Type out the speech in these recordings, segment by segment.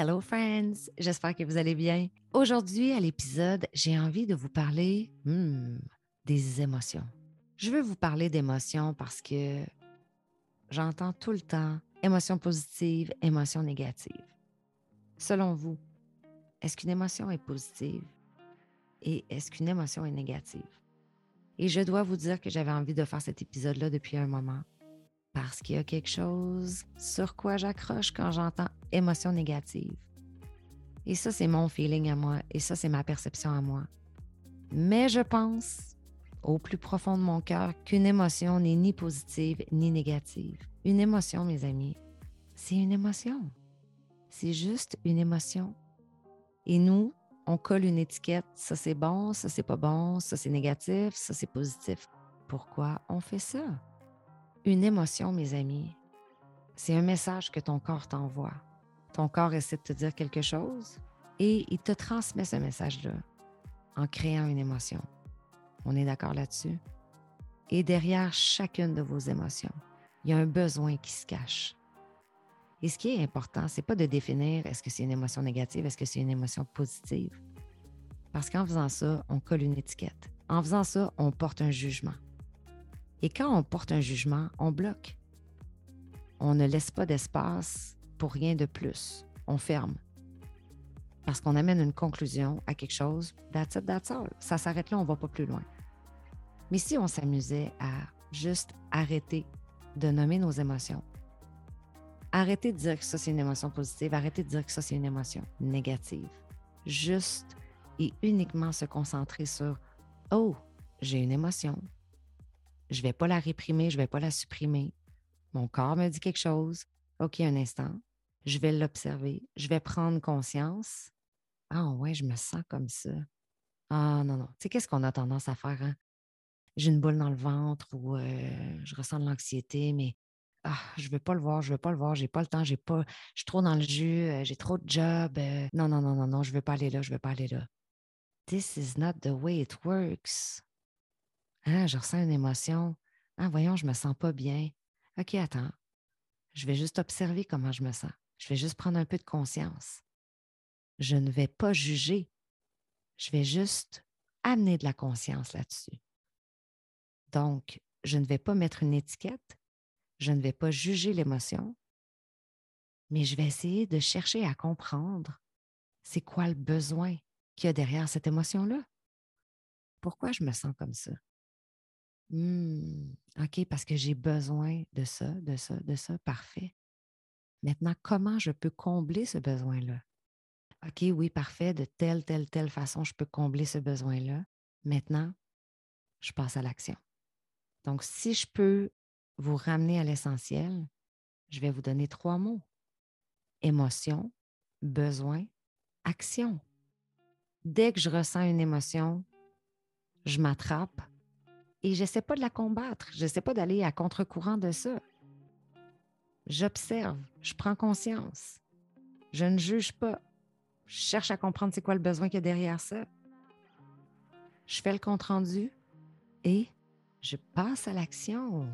Hello friends, j'espère que vous allez bien. Aujourd'hui à l'épisode, j'ai envie de vous parler hmm, des émotions. Je veux vous parler d'émotions parce que j'entends tout le temps émotions positives, émotions négatives. Selon vous, est-ce qu'une émotion est positive et est-ce qu'une émotion est négative? Et je dois vous dire que j'avais envie de faire cet épisode-là depuis un moment parce qu'il y a quelque chose sur quoi j'accroche quand j'entends émotion négative. Et ça, c'est mon feeling à moi et ça, c'est ma perception à moi. Mais je pense, au plus profond de mon cœur, qu'une émotion n'est ni positive ni négative. Une émotion, mes amis, c'est une émotion. C'est juste une émotion. Et nous, on colle une étiquette, ça c'est bon, ça c'est pas bon, ça c'est négatif, ça c'est positif. Pourquoi on fait ça? Une émotion, mes amis, c'est un message que ton corps t'envoie. Ton corps essaie de te dire quelque chose et il te transmet ce message-là en créant une émotion. On est d'accord là-dessus? Et derrière chacune de vos émotions, il y a un besoin qui se cache. Et ce qui est important, c'est pas de définir est-ce que c'est une émotion négative, est-ce que c'est une émotion positive. Parce qu'en faisant ça, on colle une étiquette. En faisant ça, on porte un jugement. Et quand on porte un jugement, on bloque. On ne laisse pas d'espace pour rien de plus. On ferme. Parce qu'on amène une conclusion à quelque chose, that's it, that's. Ça s'arrête là, on ne va pas plus loin. Mais si on s'amusait à juste arrêter de nommer nos émotions, arrêter de dire que ça c'est une émotion positive, arrêter de dire que ça c'est une émotion négative, juste et uniquement se concentrer sur Oh, j'ai une émotion, je ne vais pas la réprimer, je ne vais pas la supprimer. Mon corps me dit quelque chose. OK, un instant. Je vais l'observer. Je vais prendre conscience. Ah ouais, je me sens comme ça. Ah non, non. Tu sais, qu'est-ce qu'on a tendance à faire? Hein? J'ai une boule dans le ventre ou euh, je ressens de l'anxiété, mais ah, je ne veux pas le voir, je ne veux pas le voir, j'ai pas le temps, j'ai pas, je suis trop dans le jus, euh, j'ai trop de job. Euh, non, non, non, non, non, je ne veux pas aller là, je ne veux pas aller là. This is not the way it works. Ah, je ressens une émotion. Ah, voyons, je me sens pas bien. OK, attends. Je vais juste observer comment je me sens. Je vais juste prendre un peu de conscience. Je ne vais pas juger. Je vais juste amener de la conscience là-dessus. Donc, je ne vais pas mettre une étiquette. Je ne vais pas juger l'émotion. Mais je vais essayer de chercher à comprendre c'est quoi le besoin qu'il y a derrière cette émotion-là. Pourquoi je me sens comme ça? Mmh, OK, parce que j'ai besoin de ça, de ça, de ça. Parfait. Maintenant, comment je peux combler ce besoin-là? OK, oui, parfait. De telle, telle, telle façon, je peux combler ce besoin-là. Maintenant, je passe à l'action. Donc, si je peux vous ramener à l'essentiel, je vais vous donner trois mots. Émotion, besoin, action. Dès que je ressens une émotion, je m'attrape, et je sais pas de la combattre. Je sais pas d'aller à contre-courant de ça. J'observe, je prends conscience. Je ne juge pas. Je cherche à comprendre c'est quoi le besoin qu'il y a derrière ça. Je fais le compte-rendu et je passe à l'action.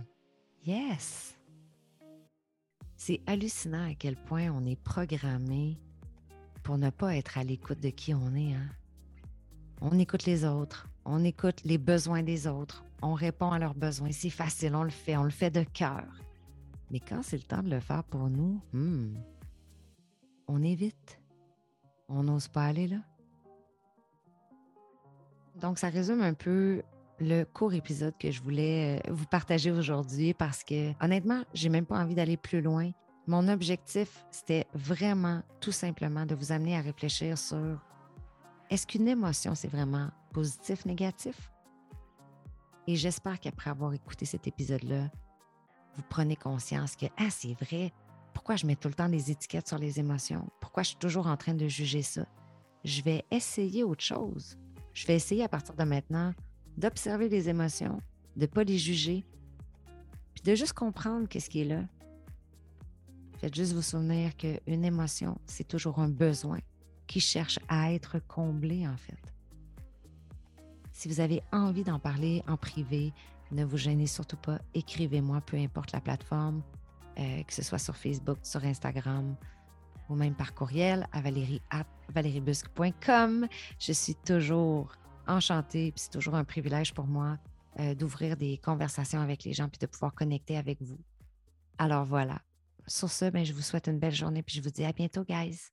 Yes! C'est hallucinant à quel point on est programmé pour ne pas être à l'écoute de qui on est. Hein? On écoute les autres, on écoute les besoins des autres, on répond à leurs besoins. C'est facile, on le fait, on le fait de cœur. Mais quand c'est le temps de le faire pour nous, hmm, on évite. On n'ose pas aller là. Donc, ça résume un peu le court épisode que je voulais euh, vous partager aujourd'hui parce que honnêtement, j'ai même pas envie d'aller plus loin. Mon objectif, c'était vraiment tout simplement de vous amener à réfléchir sur est-ce qu'une émotion, c'est vraiment positif, négatif? Et j'espère qu'après avoir écouté cet épisode-là, vous prenez conscience que, ah, c'est vrai, pourquoi je mets tout le temps des étiquettes sur les émotions? Pourquoi je suis toujours en train de juger ça? Je vais essayer autre chose. Je vais essayer à partir de maintenant d'observer les émotions, de ne pas les juger, puis de juste comprendre qu'est-ce qui est là. Faites juste vous souvenir qu'une émotion, c'est toujours un besoin qui cherche à être comblé, en fait. Si vous avez envie d'en parler en privé, ne vous gênez surtout pas. Écrivez-moi, peu importe la plateforme, euh, que ce soit sur Facebook, sur Instagram. ou même par courriel à valeriebusque.com. Je suis toujours enchantée, puis c'est toujours un privilège pour moi euh, d'ouvrir des conversations avec les gens puis de pouvoir connecter avec vous. Alors voilà. Sur ce, ben, je vous souhaite une belle journée puis je vous dis à bientôt, guys.